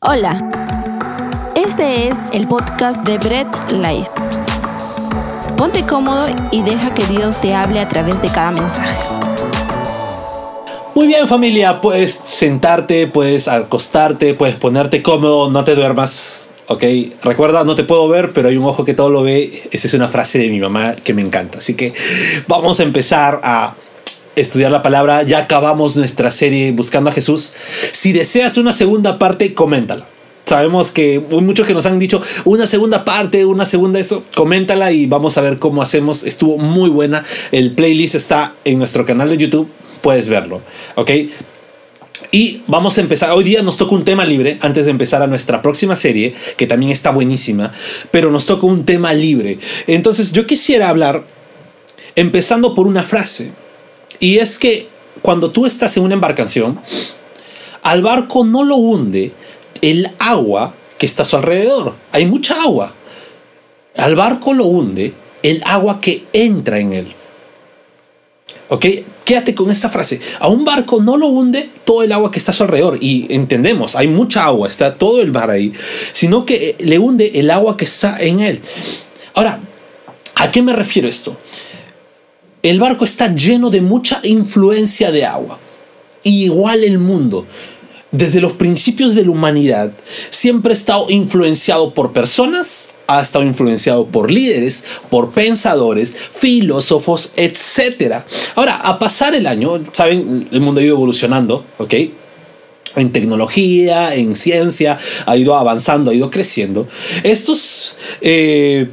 Hola, este es el podcast de Bread Life. Ponte cómodo y deja que Dios te hable a través de cada mensaje. Muy bien familia, puedes sentarte, puedes acostarte, puedes ponerte cómodo, no te duermas. Ok, recuerda, no te puedo ver, pero hay un ojo que todo lo ve. Esa es una frase de mi mamá que me encanta. Así que vamos a empezar a estudiar la palabra. Ya acabamos nuestra serie Buscando a Jesús. Si deseas una segunda parte, coméntala. Sabemos que muchos que nos han dicho una segunda parte, una segunda esto, coméntala y vamos a ver cómo hacemos. Estuvo muy buena. El playlist está en nuestro canal de YouTube, puedes verlo, ¿ok? Y vamos a empezar. Hoy día nos toca un tema libre antes de empezar a nuestra próxima serie, que también está buenísima, pero nos toca un tema libre. Entonces yo quisiera hablar empezando por una frase. Y es que cuando tú estás en una embarcación, al barco no lo hunde el agua que está a su alrededor. Hay mucha agua. Al barco lo hunde el agua que entra en él. ¿Ok? Quédate con esta frase. A un barco no lo hunde todo el agua que está a su alrededor. Y entendemos, hay mucha agua, está todo el mar ahí. Sino que le hunde el agua que está en él. Ahora, ¿a qué me refiero esto? El barco está lleno de mucha influencia de agua. Y igual el mundo, desde los principios de la humanidad, siempre ha estado influenciado por personas, ha estado influenciado por líderes, por pensadores, filósofos, etc. Ahora, a pasar el año, saben, el mundo ha ido evolucionando, ¿ok? en tecnología, en ciencia, ha ido avanzando, ha ido creciendo. Estos eh,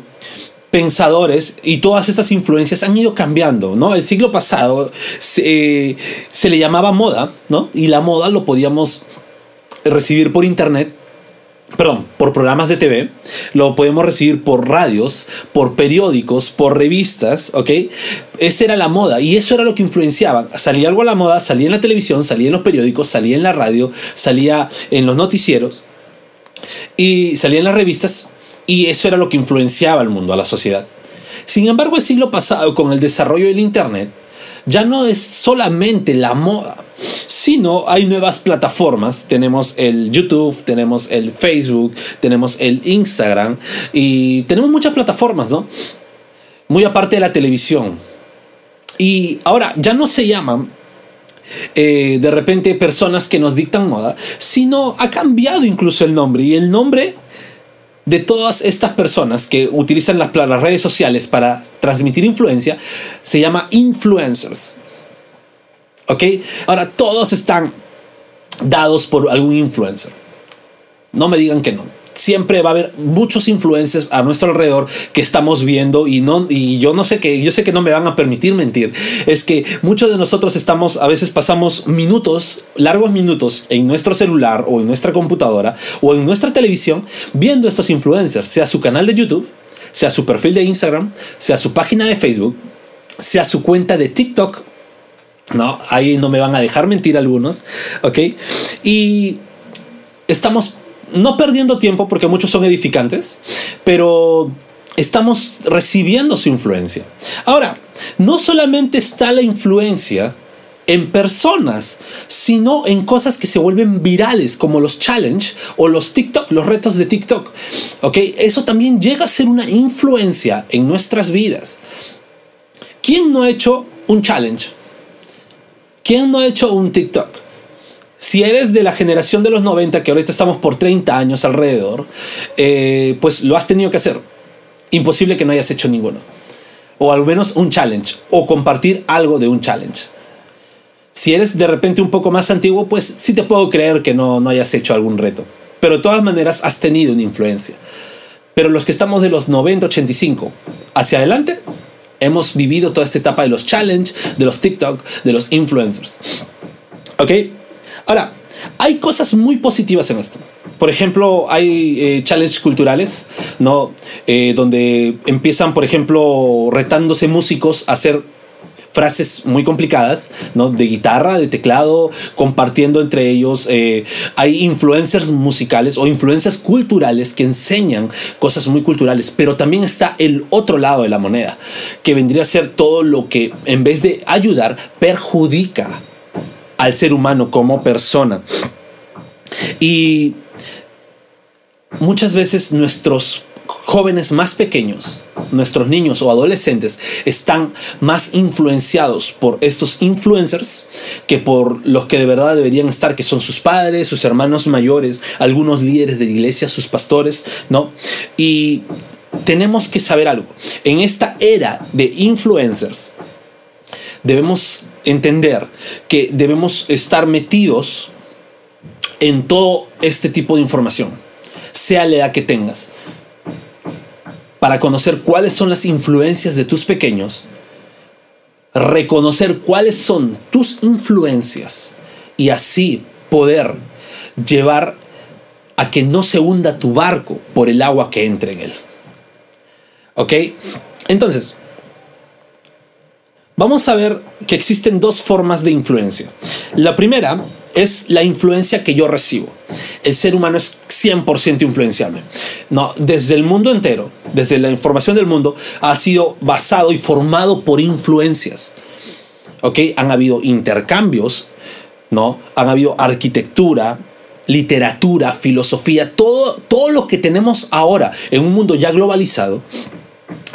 pensadores y todas estas influencias han ido cambiando, ¿no? El siglo pasado se, se le llamaba moda, ¿no? Y la moda lo podíamos recibir por internet perdón, por programas de TV, lo podemos recibir por radios, por periódicos, por revistas, ¿ok? Esa era la moda y eso era lo que influenciaba. Salía algo a la moda, salía en la televisión, salía en los periódicos, salía en la radio, salía en los noticieros y salía en las revistas y eso era lo que influenciaba al mundo, a la sociedad. Sin embargo, el siglo pasado, con el desarrollo del Internet, ya no es solamente la moda, sino hay nuevas plataformas. Tenemos el YouTube, tenemos el Facebook, tenemos el Instagram y tenemos muchas plataformas, ¿no? Muy aparte de la televisión. Y ahora ya no se llaman eh, de repente personas que nos dictan moda, sino ha cambiado incluso el nombre. Y el nombre de todas estas personas que utilizan las, redes sociales para transmitir influencia se llama influencers. ¿Ok? Ahora, todos están dados por algún influencer. No me digan que no siempre va a haber muchos influencers a nuestro alrededor que estamos viendo y no y yo no sé que yo sé que no me van a permitir mentir. Es que muchos de nosotros estamos a veces pasamos minutos largos minutos en nuestro celular o en nuestra computadora o en nuestra televisión viendo estos influencers sea su canal de YouTube sea su perfil de Instagram sea su página de Facebook sea su cuenta de TikTok. No ahí no me van a dejar mentir algunos ok y estamos no perdiendo tiempo porque muchos son edificantes, pero estamos recibiendo su influencia. Ahora, no solamente está la influencia en personas, sino en cosas que se vuelven virales, como los challenge o los TikTok, los retos de TikTok. ¿Ok? Eso también llega a ser una influencia en nuestras vidas. ¿Quién no ha hecho un challenge? ¿Quién no ha hecho un TikTok? Si eres de la generación de los 90, que ahorita estamos por 30 años alrededor, eh, pues lo has tenido que hacer. Imposible que no hayas hecho ninguno. O al menos un challenge. O compartir algo de un challenge. Si eres de repente un poco más antiguo, pues sí te puedo creer que no, no hayas hecho algún reto. Pero de todas maneras has tenido una influencia. Pero los que estamos de los 90, 85 hacia adelante, hemos vivido toda esta etapa de los challenge, de los TikTok, de los influencers. ¿Ok? Ahora, hay cosas muy positivas en esto. Por ejemplo, hay eh, challenges culturales, ¿no? Eh, donde empiezan, por ejemplo, retándose músicos a hacer frases muy complicadas, ¿no? De guitarra, de teclado, compartiendo entre ellos. Eh, hay influencers musicales o influencias culturales que enseñan cosas muy culturales, pero también está el otro lado de la moneda, que vendría a ser todo lo que en vez de ayudar, perjudica al ser humano como persona. Y muchas veces nuestros jóvenes más pequeños, nuestros niños o adolescentes, están más influenciados por estos influencers que por los que de verdad deberían estar, que son sus padres, sus hermanos mayores, algunos líderes de iglesia, sus pastores, ¿no? Y tenemos que saber algo. En esta era de influencers, debemos entender que debemos estar metidos en todo este tipo de información, sea la edad que tengas, para conocer cuáles son las influencias de tus pequeños, reconocer cuáles son tus influencias y así poder llevar a que no se hunda tu barco por el agua que entre en él. ¿Ok? Entonces, vamos a ver que existen dos formas de influencia. La primera es la influencia que yo recibo. El ser humano es 100% influenciable. No, desde el mundo entero, desde la información del mundo, ha sido basado y formado por influencias. ¿Ok? Han habido intercambios, ¿no? Han habido arquitectura, literatura, filosofía, todo, todo lo que tenemos ahora en un mundo ya globalizado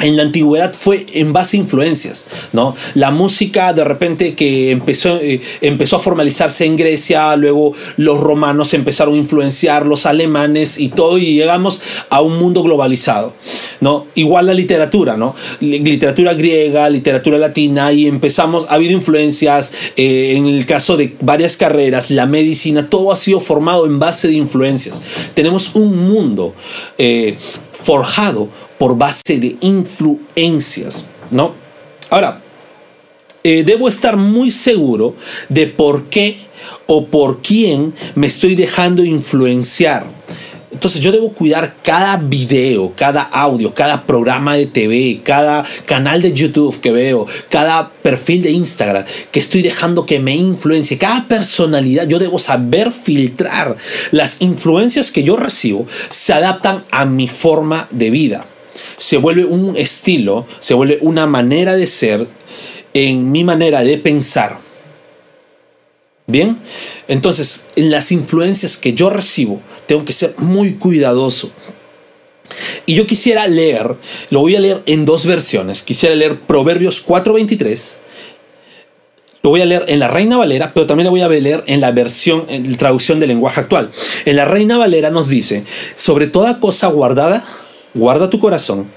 en la antigüedad fue en base a influencias, ¿no? La música de repente que empezó, eh, empezó a formalizarse en Grecia, luego los romanos empezaron a influenciar, los alemanes y todo, y llegamos a un mundo globalizado, ¿no? Igual la literatura, ¿no? Literatura griega, literatura latina, y empezamos, ha habido influencias, eh, en el caso de varias carreras, la medicina, todo ha sido formado en base de influencias. Tenemos un mundo eh, forjado por base de influencias, ¿no? Ahora, eh, debo estar muy seguro de por qué o por quién me estoy dejando influenciar. Entonces yo debo cuidar cada video, cada audio, cada programa de TV, cada canal de YouTube que veo, cada perfil de Instagram que estoy dejando que me influencie, cada personalidad. Yo debo saber filtrar. Las influencias que yo recibo se adaptan a mi forma de vida se vuelve un estilo, se vuelve una manera de ser en mi manera de pensar. Bien, entonces en las influencias que yo recibo tengo que ser muy cuidadoso. Y yo quisiera leer, lo voy a leer en dos versiones. Quisiera leer Proverbios 4:23. Lo voy a leer en la Reina Valera, pero también lo voy a leer en la versión, en la traducción del lenguaje actual. En la Reina Valera nos dice, sobre toda cosa guardada, guarda tu corazón,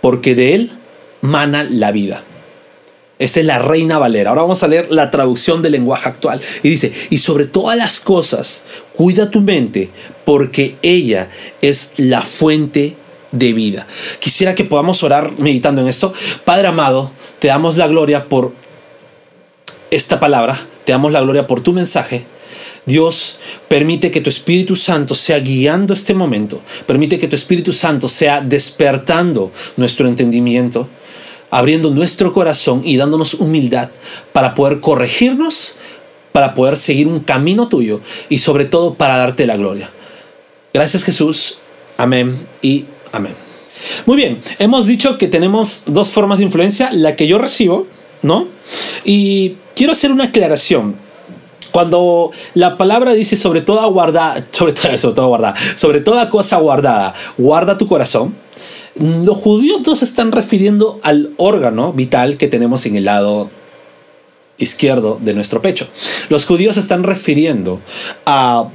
porque de él mana la vida. Esta es la Reina Valera. Ahora vamos a leer la traducción del lenguaje actual. Y dice, y sobre todas las cosas, cuida tu mente, porque ella es la fuente de vida. Quisiera que podamos orar meditando en esto. Padre amado, te damos la gloria por esta palabra, te damos la gloria por tu mensaje. Dios, permite que tu Espíritu Santo sea guiando este momento. Permite que tu Espíritu Santo sea despertando nuestro entendimiento, abriendo nuestro corazón y dándonos humildad para poder corregirnos, para poder seguir un camino tuyo y sobre todo para darte la gloria. Gracias Jesús. Amén y amén. Muy bien, hemos dicho que tenemos dos formas de influencia, la que yo recibo, ¿no? Y quiero hacer una aclaración. Cuando la palabra dice sobre toda guardada, sobre, sobre, toda guardada, sobre toda cosa guardada, guarda tu corazón, los judíos no se están refiriendo al órgano vital que tenemos en el lado izquierdo de nuestro pecho. Los judíos se están refiriendo a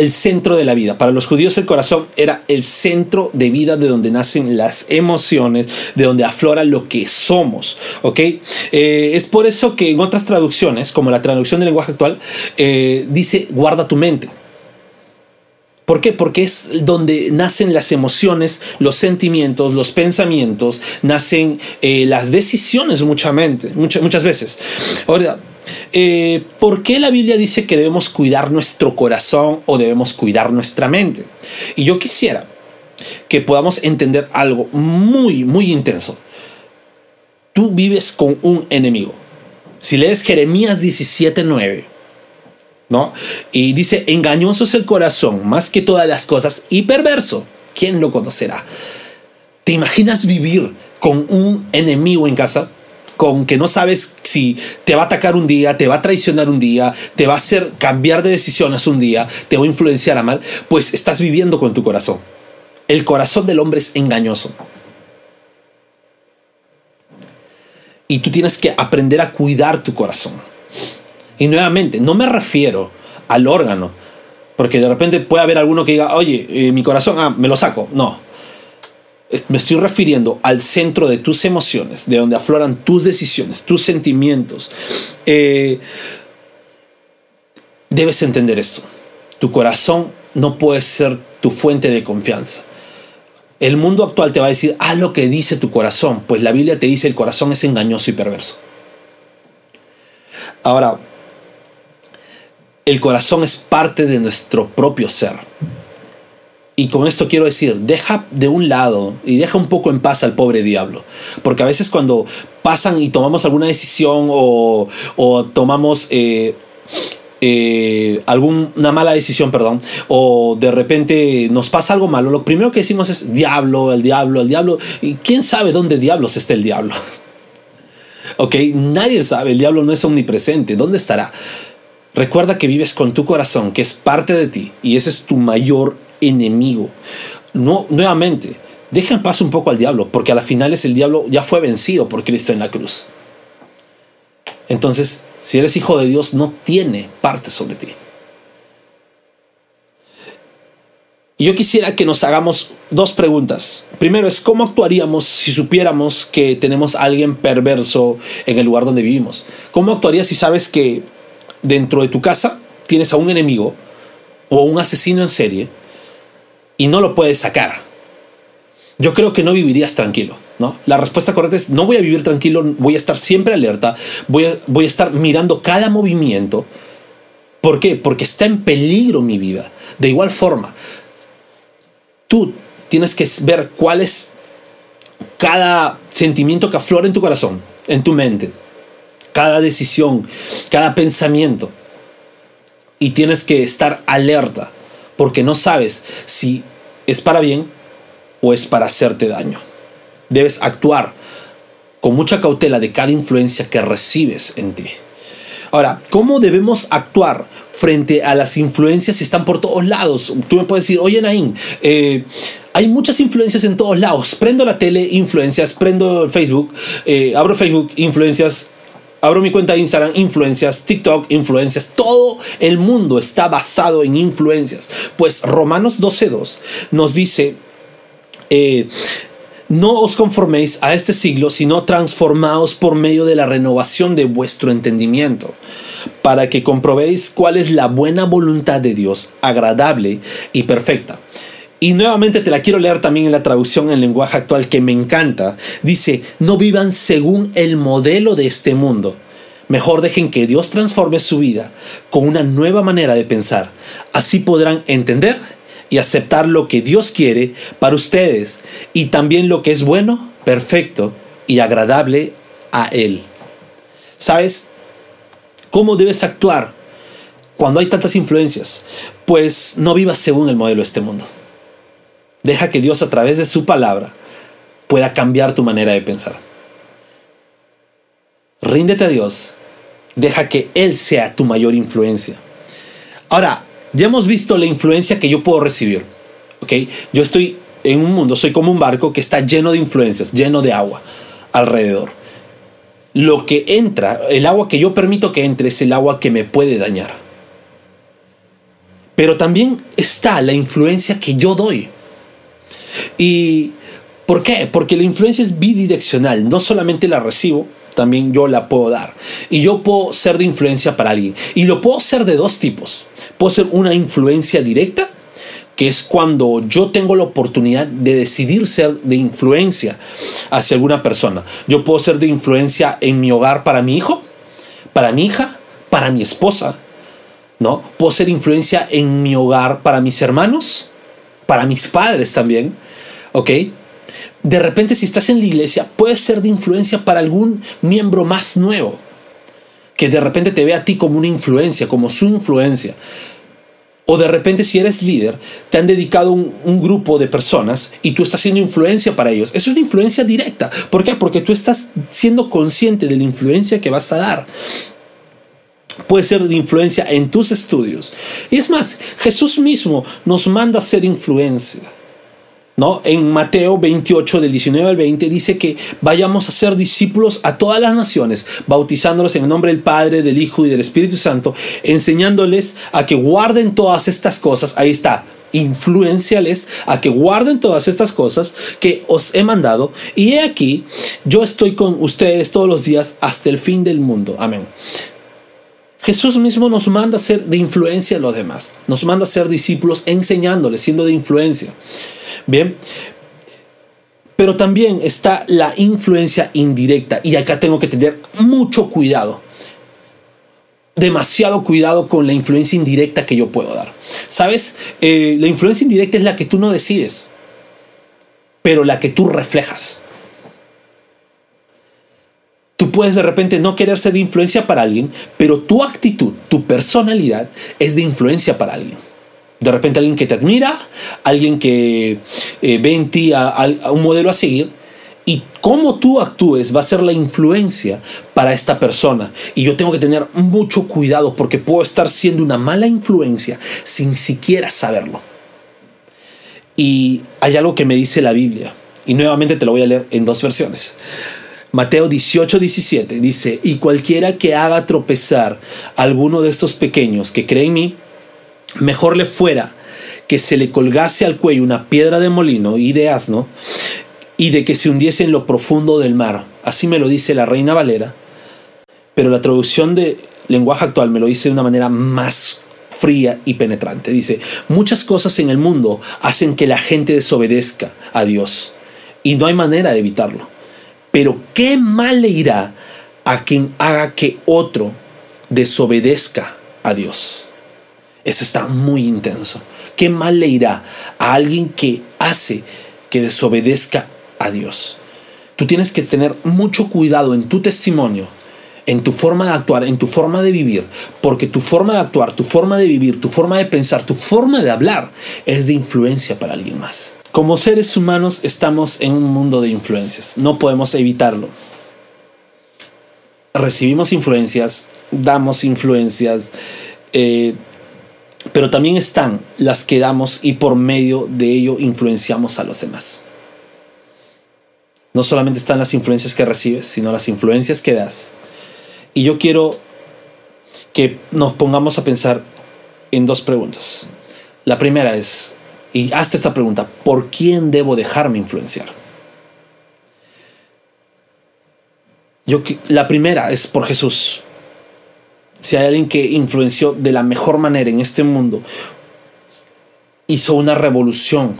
el centro de la vida. Para los judíos el corazón era el centro de vida de donde nacen las emociones, de donde aflora lo que somos. ¿ok? Eh, es por eso que en otras traducciones, como la traducción del lenguaje actual, eh, dice guarda tu mente. ¿Por qué? Porque es donde nacen las emociones, los sentimientos, los pensamientos, nacen eh, las decisiones muchas, muchas veces. Ahora, eh, ¿Por qué la Biblia dice que debemos cuidar nuestro corazón o debemos cuidar nuestra mente? Y yo quisiera que podamos entender algo muy, muy intenso. Tú vives con un enemigo. Si lees Jeremías 17:9, ¿no? Y dice, engañoso es el corazón más que todas las cosas y perverso. ¿Quién lo conocerá? ¿Te imaginas vivir con un enemigo en casa? Con que no sabes si te va a atacar un día, te va a traicionar un día, te va a hacer cambiar de decisiones un día, te va a influenciar a mal, pues estás viviendo con tu corazón. El corazón del hombre es engañoso. Y tú tienes que aprender a cuidar tu corazón. Y nuevamente, no me refiero al órgano, porque de repente puede haber alguno que diga, oye, eh, mi corazón, ah, me lo saco. No, me estoy refiriendo al centro de tus emociones, de donde afloran tus decisiones, tus sentimientos. Eh, debes entender esto. Tu corazón no puede ser tu fuente de confianza. El mundo actual te va a decir, haz lo que dice tu corazón, pues la Biblia te dice el corazón es engañoso y perverso. Ahora, el corazón es parte de nuestro propio ser. Y con esto quiero decir, deja de un lado y deja un poco en paz al pobre diablo. Porque a veces cuando pasan y tomamos alguna decisión o, tomamos eh, eh, alguna mala decisión, perdón, o de repente nos pasa algo malo, lo primero que decimos es diablo, el diablo, el diablo. ¿Y quién sabe dónde diablos está el diablo? ok, nadie sabe, el diablo no es omnipresente. ¿Dónde estará? Recuerda que vives con tu corazón, que es parte de ti, y ese es tu mayor enemigo. No, nuevamente, deja en paz un poco al diablo, porque a la final es el diablo ya fue vencido por Cristo en la cruz. Entonces, si eres hijo de Dios, no tiene parte sobre ti. Y yo quisiera que nos hagamos dos preguntas. Primero es, ¿cómo actuaríamos si supiéramos que tenemos a alguien perverso en el lugar donde vivimos? ¿Cómo actuarías si sabes que dentro de tu casa tienes a un enemigo o un asesino en serie y no lo puedes sacar, yo creo que no vivirías tranquilo. ¿no? La respuesta correcta es, no voy a vivir tranquilo, voy a estar siempre alerta, voy a, voy a estar mirando cada movimiento. ¿Por qué? Porque está en peligro mi vida. De igual forma, tú tienes que ver cuál es cada sentimiento que aflora en tu corazón, en tu mente, cada decisión, cada pensamiento. Y tienes que estar alerta, porque no sabes si ¿Es para bien o es para hacerte daño? Debes actuar con mucha cautela de cada influencia que recibes en ti. Ahora, ¿cómo debemos actuar frente a las influencias que están por todos lados? Tú me puedes decir, oye Naín, eh, hay muchas influencias en todos lados. Prendo la tele, influencias, prendo Facebook, eh, abro Facebook, influencias, abro mi cuenta de Instagram, influencias, TikTok, influencias, todo el mundo está basado en influencias. Pues Romanos 12.2 nos dice, eh, no os conforméis a este siglo, sino transformaos por medio de la renovación de vuestro entendimiento, para que comprobéis cuál es la buena voluntad de Dios, agradable y perfecta. Y nuevamente te la quiero leer también en la traducción en lenguaje actual que me encanta. Dice, no vivan según el modelo de este mundo. Mejor dejen que Dios transforme su vida con una nueva manera de pensar. Así podrán entender y aceptar lo que Dios quiere para ustedes y también lo que es bueno, perfecto y agradable a Él. ¿Sabes cómo debes actuar cuando hay tantas influencias? Pues no vivas según el modelo de este mundo. Deja que Dios a través de su palabra pueda cambiar tu manera de pensar. Ríndete a Dios. Deja que Él sea tu mayor influencia. Ahora, ya hemos visto la influencia que yo puedo recibir. ¿ok? Yo estoy en un mundo, soy como un barco que está lleno de influencias, lleno de agua alrededor. Lo que entra, el agua que yo permito que entre es el agua que me puede dañar. Pero también está la influencia que yo doy. ¿Y por qué? Porque la influencia es bidireccional, no solamente la recibo, también yo la puedo dar. Y yo puedo ser de influencia para alguien. Y lo puedo ser de dos tipos. Puedo ser una influencia directa, que es cuando yo tengo la oportunidad de decidir ser de influencia hacia alguna persona. Yo puedo ser de influencia en mi hogar para mi hijo, para mi hija, para mi esposa. ¿no? Puedo ser influencia en mi hogar para mis hermanos, para mis padres también, ¿ok? De repente si estás en la iglesia, puede ser de influencia para algún miembro más nuevo, que de repente te ve a ti como una influencia, como su influencia. O de repente si eres líder, te han dedicado un, un, grupo de personas y tú estás siendo influencia para ellos. Es una influencia directa. ¿Por qué? Porque tú estás siendo consciente de la influencia que vas a dar. Puede ser de influencia en tus estudios. Y es más, Jesús mismo nos manda a ser influencia. ¿No? En Mateo 28, del 19 al 20, dice que vayamos a ser discípulos a todas las naciones, bautizándolos en el nombre del Padre, del Hijo y del Espíritu Santo, enseñándoles a que guarden todas estas cosas. Ahí está, influenciales a que guarden todas estas cosas que os he mandado. Y he aquí, yo estoy con ustedes todos los días hasta el fin del mundo. Amén. Jesús mismo nos manda a ser de influencia a los demás. Nos manda a ser discípulos enseñándoles, siendo de influencia. Bien. Pero también está la influencia indirecta. Y acá tengo que tener mucho cuidado. Demasiado cuidado con la influencia indirecta que yo puedo dar. ¿Sabes? Eh, la influencia indirecta es la que tú no decides. Pero la que tú reflejas. Tú puedes de repente no querer ser de influencia para alguien, pero tu actitud, tu personalidad es de influencia para alguien. De repente alguien que te admira, alguien que eh, ve en ti a, un modelo a seguir, y cómo tú actúes va a ser la influencia para esta persona. Y yo tengo que tener mucho cuidado porque puedo estar siendo una mala influencia sin siquiera saberlo. Y hay algo que me dice la Biblia. Y nuevamente te lo voy a leer en dos versiones. Mateo 18, 17 dice, y cualquiera que haga tropezar a alguno de estos pequeños que creen en mí, mejor le fuera que se le colgase al cuello una piedra de molino y de asno y de que se hundiese en lo profundo del mar. Así me lo dice la Reina Valera, pero la traducción de lenguaje actual me lo dice de una manera más fría y penetrante. Dice, muchas cosas en el mundo hacen que la gente desobedezca a Dios y no hay manera de evitarlo. Pero qué mal le irá a quien haga que otro desobedezca a Dios. Eso está muy intenso. ¿Qué mal le irá a alguien que hace que desobedezca a Dios? Tú tienes que tener mucho cuidado en tu testimonio, en tu forma de actuar, en tu forma de vivir, porque tu forma de actuar, tu forma de vivir, tu forma de pensar, tu forma de hablar es de influencia para alguien más. Como seres humanos estamos en un mundo de influencias, no podemos evitarlo. Recibimos influencias, damos influencias, eh, pero también están las que damos y por medio de ello influenciamos a los demás. No solamente están las influencias que recibes, sino las influencias que das. Y yo quiero que nos pongamos a pensar en dos preguntas. La primera es, y hazte esta pregunta, ¿por quién debo dejarme influenciar? Yo, la primera es por Jesús. Si hay alguien que influenció de la mejor manera en este mundo, hizo una revolución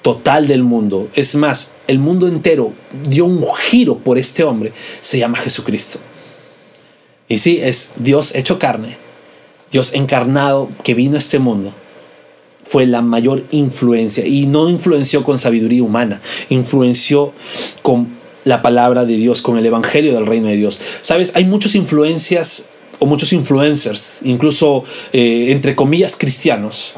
total del mundo. Es más, el mundo entero dio un giro por este hombre. Se llama Jesucristo. Y sí, es Dios hecho carne, Dios encarnado que vino a este mundo fue la mayor influencia y no influenció con sabiduría humana, influenció con la palabra de Dios, con el evangelio del reino de Dios. Sabes, hay muchas influencias o muchos influencers, incluso eh, entre comillas cristianos,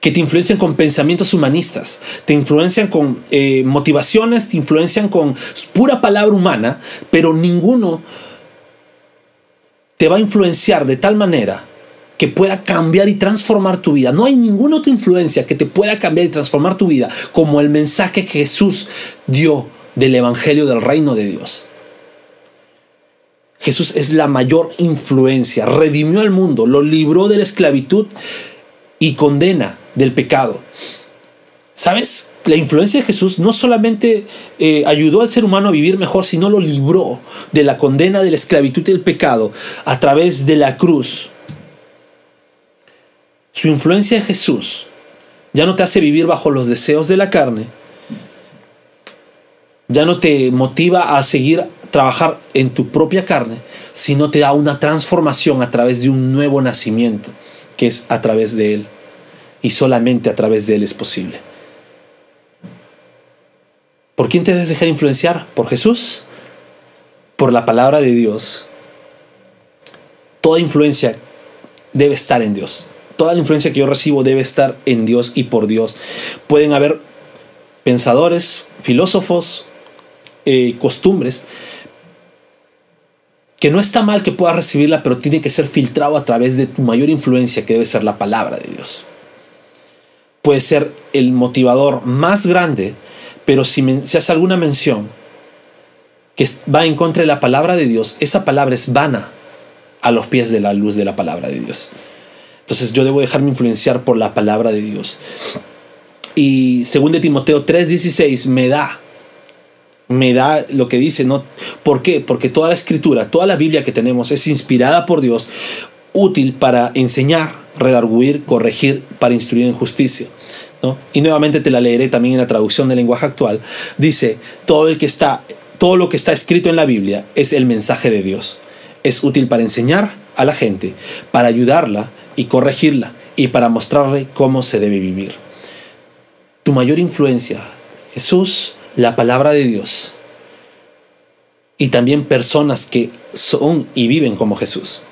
que te influencian con pensamientos humanistas, te influencian con eh, motivaciones, te influencian con pura palabra humana, pero ninguno te va a influenciar de tal manera que pueda cambiar y transformar tu vida. No hay ninguna otra influencia que te pueda cambiar y transformar tu vida como el mensaje que Jesús dio del Evangelio del Reino de Dios. Jesús es la mayor influencia, redimió al mundo, lo libró de la esclavitud y condena del pecado. ¿Sabes? La influencia de Jesús no solamente eh, ayudó al ser humano a vivir mejor, sino lo libró de la condena de la esclavitud y del pecado a través de la cruz su influencia de Jesús ya no te hace vivir bajo los deseos de la carne, ya no te motiva a seguir trabajar en tu propia carne, sino te da una transformación a través de un nuevo nacimiento, que es a través de Él. Y solamente a través de Él es posible. ¿Por quién te debes dejar influenciar? ¿Por Jesús? ¿Por la palabra de Dios? Toda influencia debe estar en Dios toda la influencia que yo recibo debe estar en Dios y por Dios. Pueden haber pensadores, filósofos, eh, costumbres, que no está mal que puedas recibirla, pero tiene que ser filtrado a través de tu mayor influencia, que debe ser la palabra de Dios. Puede ser el motivador más grande, pero si, se hace alguna mención que va en contra de la palabra de Dios, esa palabra es vana a los pies de la luz de la palabra de Dios. Entonces yo debo dejarme influenciar por la palabra de Dios. Y según de Timoteo 3:16 me da me da lo que dice, ¿no? ¿Por qué? Porque toda la escritura, toda la Biblia que tenemos es inspirada por Dios, útil para enseñar, redarguir, corregir, para instruir en justicia. ¿no? Y nuevamente te la leeré también en la traducción del lenguaje actual. Dice, todo el que está todo lo que está escrito en la Biblia es el mensaje de Dios. Es útil para enseñar a la gente, para ayudarla y corregirla y para mostrarle cómo se debe vivir. Tu mayor influencia, Jesús, la palabra de Dios y también personas que son y viven como Jesús.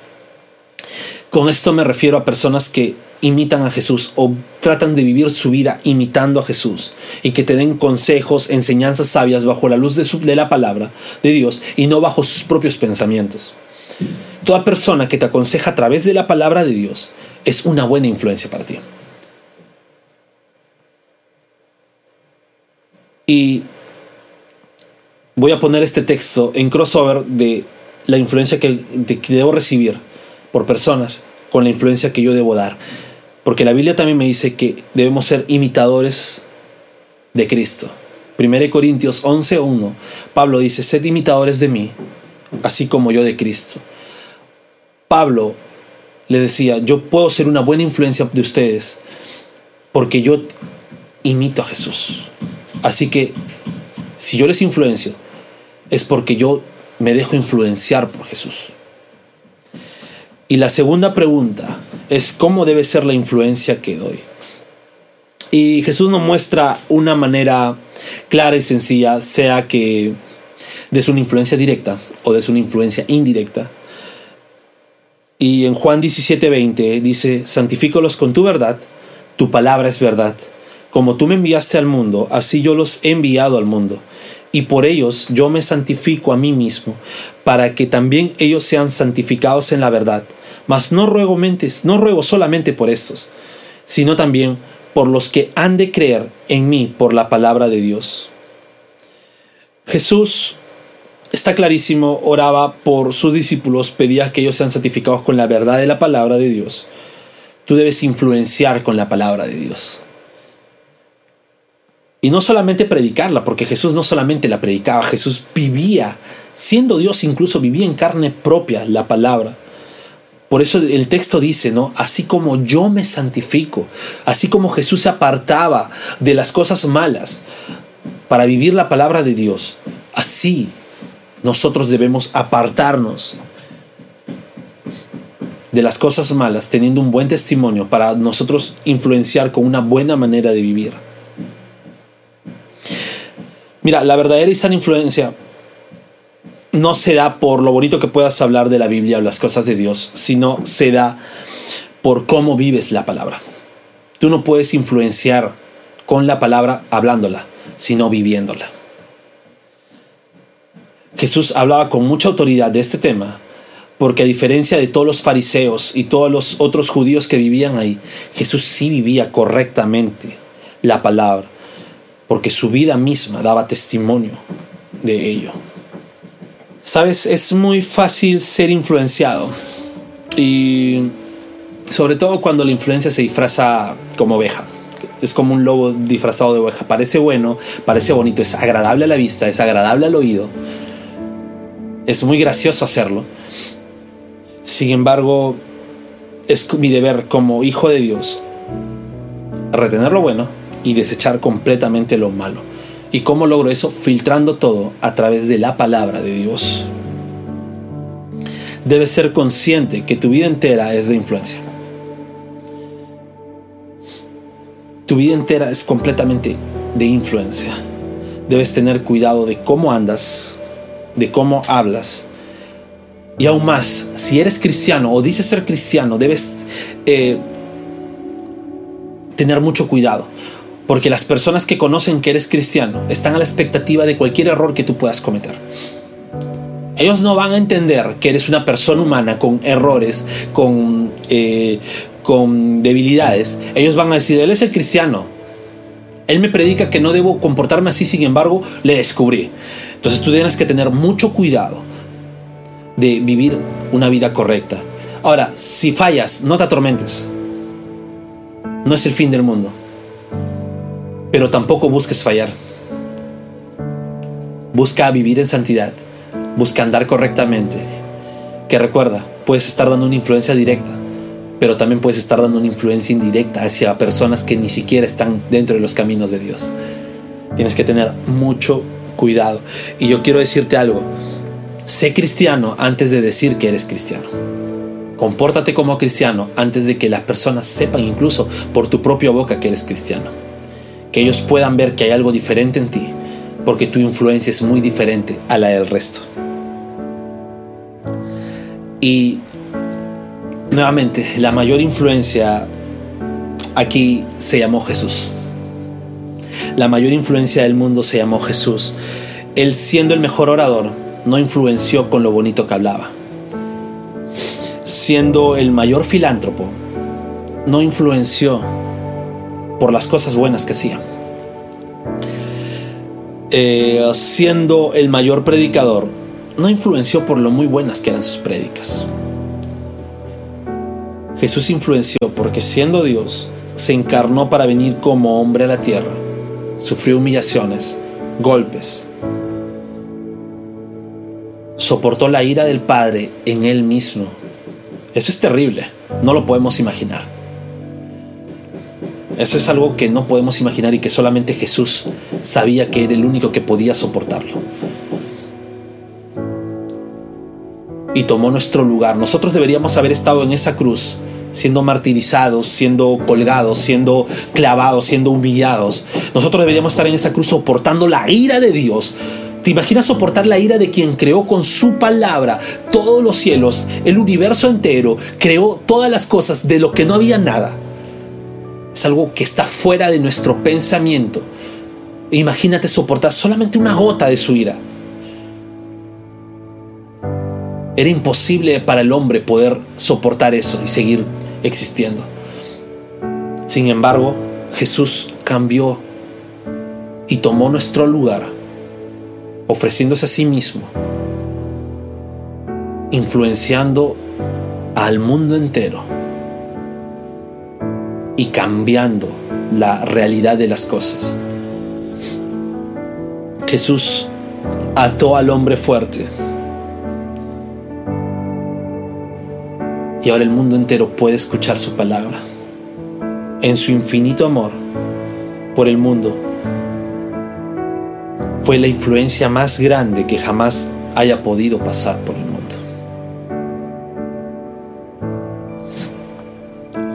Con esto me refiero a personas que imitan a Jesús o tratan de vivir su vida imitando a Jesús y que te den consejos, enseñanzas sabias bajo la luz de, de la palabra de Dios y no bajo sus propios pensamientos. Toda persona que te aconseja a través de la palabra de Dios es una buena influencia para ti. Y voy a poner este texto en crossover de la influencia que, debo recibir por personas con la influencia que yo debo dar. Porque la Biblia también me dice que debemos ser imitadores de Cristo. 1 Corintios 11.1, Pablo dice, sed imitadores de mí, así como yo de Cristo. Pablo le decía, yo puedo ser una buena influencia de ustedes porque yo imito a Jesús. Así que si yo les influencio, es porque yo me dejo influenciar por Jesús. Y la segunda pregunta es cómo debe ser la influencia que doy. Y Jesús nos muestra una manera clara y sencilla, sea que de una influencia directa o de una influencia indirecta. Y en Juan 17:20 dice, santifícolos con tu verdad, tu palabra es verdad. Como tú me enviaste al mundo, así yo los he enviado al mundo. Y por ellos yo me santifico a mí mismo, para que también ellos sean santificados en la verdad. Mas no ruego, mentes, no ruego solamente por estos, sino también por los que han de creer en mí por la palabra de Dios. Jesús está clarísimo, oraba por sus discípulos, pedía que ellos sean santificados con la verdad de la palabra de Dios. Tú debes influenciar con la palabra de Dios. Y no solamente predicarla, porque Jesús no solamente la predicaba, Jesús vivía, siendo Dios incluso vivía en carne propia la palabra. Por eso el texto dice, ¿no? Así como yo me santifico, así como Jesús se apartaba de las cosas malas para vivir la palabra de Dios, así nosotros debemos apartarnos de las cosas malas, teniendo un buen testimonio para nosotros influenciar con una buena manera de vivir. Mira, la verdadera y sana influencia no se da por lo bonito que puedas hablar de la Biblia o las cosas de Dios, sino se da por cómo vives la palabra. Tú no puedes influenciar con la palabra hablándola, sino viviéndola. Jesús hablaba con mucha autoridad de este tema, porque a diferencia de todos los fariseos y todos los otros judíos que vivían ahí, Jesús sí vivía correctamente la palabra porque su vida misma daba testimonio de ello. Sabes, es muy fácil ser influenciado y sobre todo cuando la influencia se disfraza como oveja. Es como un lobo disfrazado de oveja. Parece bueno, parece bonito, es agradable a la vista, es agradable al oído. Es muy gracioso hacerlo. Sin embargo, es mi deber como hijo de Dios retener lo bueno y desechar completamente lo malo. ¿Y cómo logro eso? Filtrando todo a través de la palabra de Dios. Debes ser consciente que tu vida entera es de influencia. Tu vida entera es completamente de influencia. Debes tener cuidado de cómo andas, de cómo hablas. Y aún más, si eres cristiano o dices ser cristiano, debes eh, tener mucho cuidado, porque las personas que conocen que eres cristiano están a la expectativa de cualquier error que tú puedas cometer. Ellos no van a entender que eres una persona humana con errores, con, eh, con debilidades. Ellos van a decir, él es el cristiano. Él me predica que no debo comportarme así, sin embargo, le descubrí. Entonces tú tienes que tener mucho cuidado de vivir una vida correcta. Ahora, si fallas, no te atormentes. No es el fin del mundo. Pero tampoco busques fallar. Busca vivir en santidad busca andar correctamente. Que recuerda, puedes estar dando una influencia directa, pero también puedes estar dando una influencia indirecta hacia personas que ni siquiera están dentro de los caminos de Dios. Tienes que tener mucho cuidado. Y yo quiero decirte algo, sé cristiano antes de decir que eres cristiano. Compórtate como cristiano antes de que las personas sepan incluso por tu propia boca que eres cristiano. Que ellos puedan ver que hay algo diferente en ti, porque tu influencia es muy diferente a la del resto. Y nuevamente, la mayor influencia aquí se llamó Jesús. La mayor influencia del mundo se llamó Jesús. Él siendo el mejor orador, no influenció con lo bonito que hablaba. Siendo el mayor filántropo, no influenció por las cosas buenas que hacía. Eh, siendo el mayor predicador, no influenció por lo muy buenas que eran sus prédicas. Jesús influenció porque siendo Dios, se encarnó para venir como hombre a la tierra. Sufrió humillaciones, golpes. Soportó la ira del Padre en él mismo. Eso es terrible, no lo podemos imaginar. Eso es algo que no podemos imaginar y que solamente Jesús sabía que era el único que podía soportarlo. y tomó nuestro lugar. Nosotros deberíamos haber estado en esa cruz, siendo martirizados, siendo colgados, siendo clavados, siendo humillados. Nosotros deberíamos estar en esa cruz soportando la ira de Dios. ¿Te imaginas soportar la ira de quien creó con su palabra todos los cielos, el universo entero, creó todas las cosas de lo que no había nada? Es algo que está fuera de nuestro pensamiento. Imagínate soportar solamente una gota de su ira. Era imposible para el hombre poder soportar eso y seguir existiendo. Sin embargo, Jesús cambió y tomó nuestro lugar, ofreciéndose a sí mismo, influenciando al mundo entero y cambiando la realidad de las cosas. Jesús ató al hombre fuerte y ahora el mundo entero puede escuchar su palabra. En su infinito amor por el mundo, fue la influencia más grande que jamás haya podido pasar por el mundo.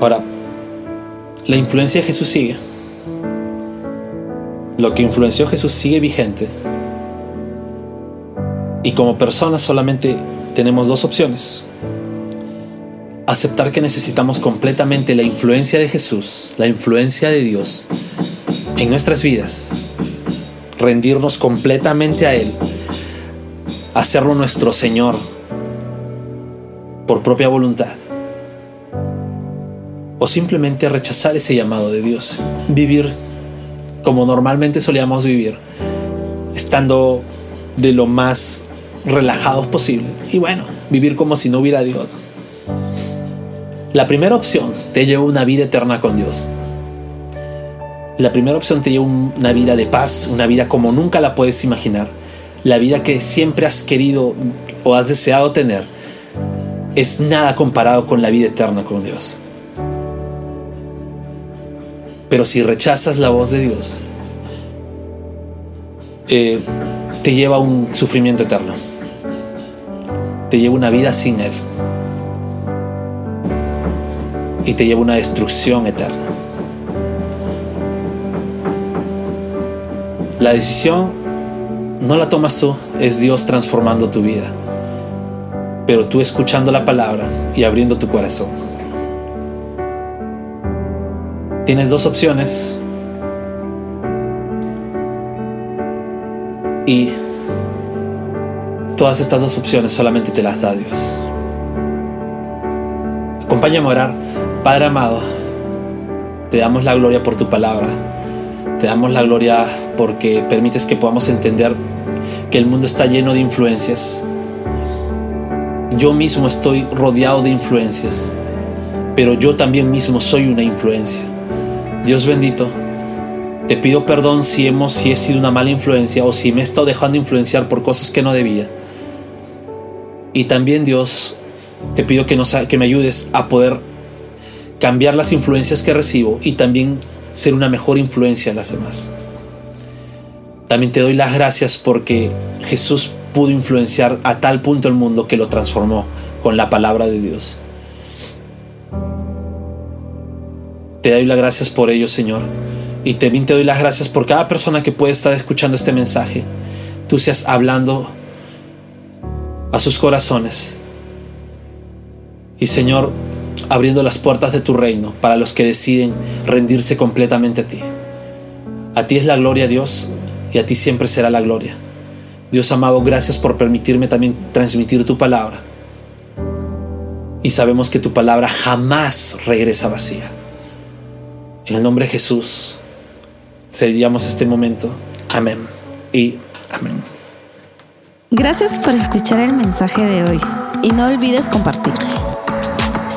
Ahora, la influencia de Jesús sigue. Lo que influenció a Jesús sigue vigente. Y como personas solamente tenemos dos opciones aceptar que necesitamos completamente la influencia de Jesús, la influencia de Dios en nuestras vidas, rendirnos completamente a Él, hacerlo nuestro Señor por propia voluntad, o simplemente rechazar ese llamado de Dios, vivir como normalmente solíamos vivir, estando de lo más relajados posible y bueno, vivir como si no hubiera Dios. La primera opción te lleva una vida eterna con Dios. La primera opción te lleva una vida de paz, una vida como nunca la puedes imaginar. La vida que siempre has querido o has deseado tener es nada comparado con la vida eterna con Dios. Pero si rechazas la voz de Dios, eh, te lleva a un sufrimiento eterno. Te lleva una vida sin Él y te lleva a una destrucción eterna. La decisión no la tomas tú, es Dios transformando tu vida, pero tú escuchando la palabra y abriendo tu corazón. Tienes dos opciones. Y todas estas dos opciones solamente te las da Dios. Acompáñame a orar. Padre amado, te damos la gloria por tu palabra. Te damos la gloria porque permites que podamos entender que el mundo está lleno de influencias. Yo mismo estoy rodeado de influencias, pero yo también mismo soy una influencia. Dios bendito, te pido perdón si hemos si he sido una mala influencia o si me he estado dejando influenciar por cosas que no debía. Y también Dios, te pido que, que me ayudes a poder cambiar las influencias que recibo y también ser una mejor influencia en las demás. También te doy las gracias porque Jesús pudo influenciar a tal punto el mundo que lo transformó con la palabra de Dios. Te doy las gracias por ello, Señor. Y también te doy las gracias por cada persona que puede estar escuchando este mensaje. Tú seas hablando a sus corazones. Y Señor, abriendo las puertas de tu reino para los que deciden rendirse completamente a ti. A ti es la gloria, Dios, y a ti siempre será la gloria. Dios amado, gracias por permitirme también transmitir tu palabra. Y sabemos que tu palabra jamás regresa vacía. En el nombre de Jesús, sellamos este momento. Amén y amén. Gracias por escuchar el mensaje de hoy y no olvides compartirlo.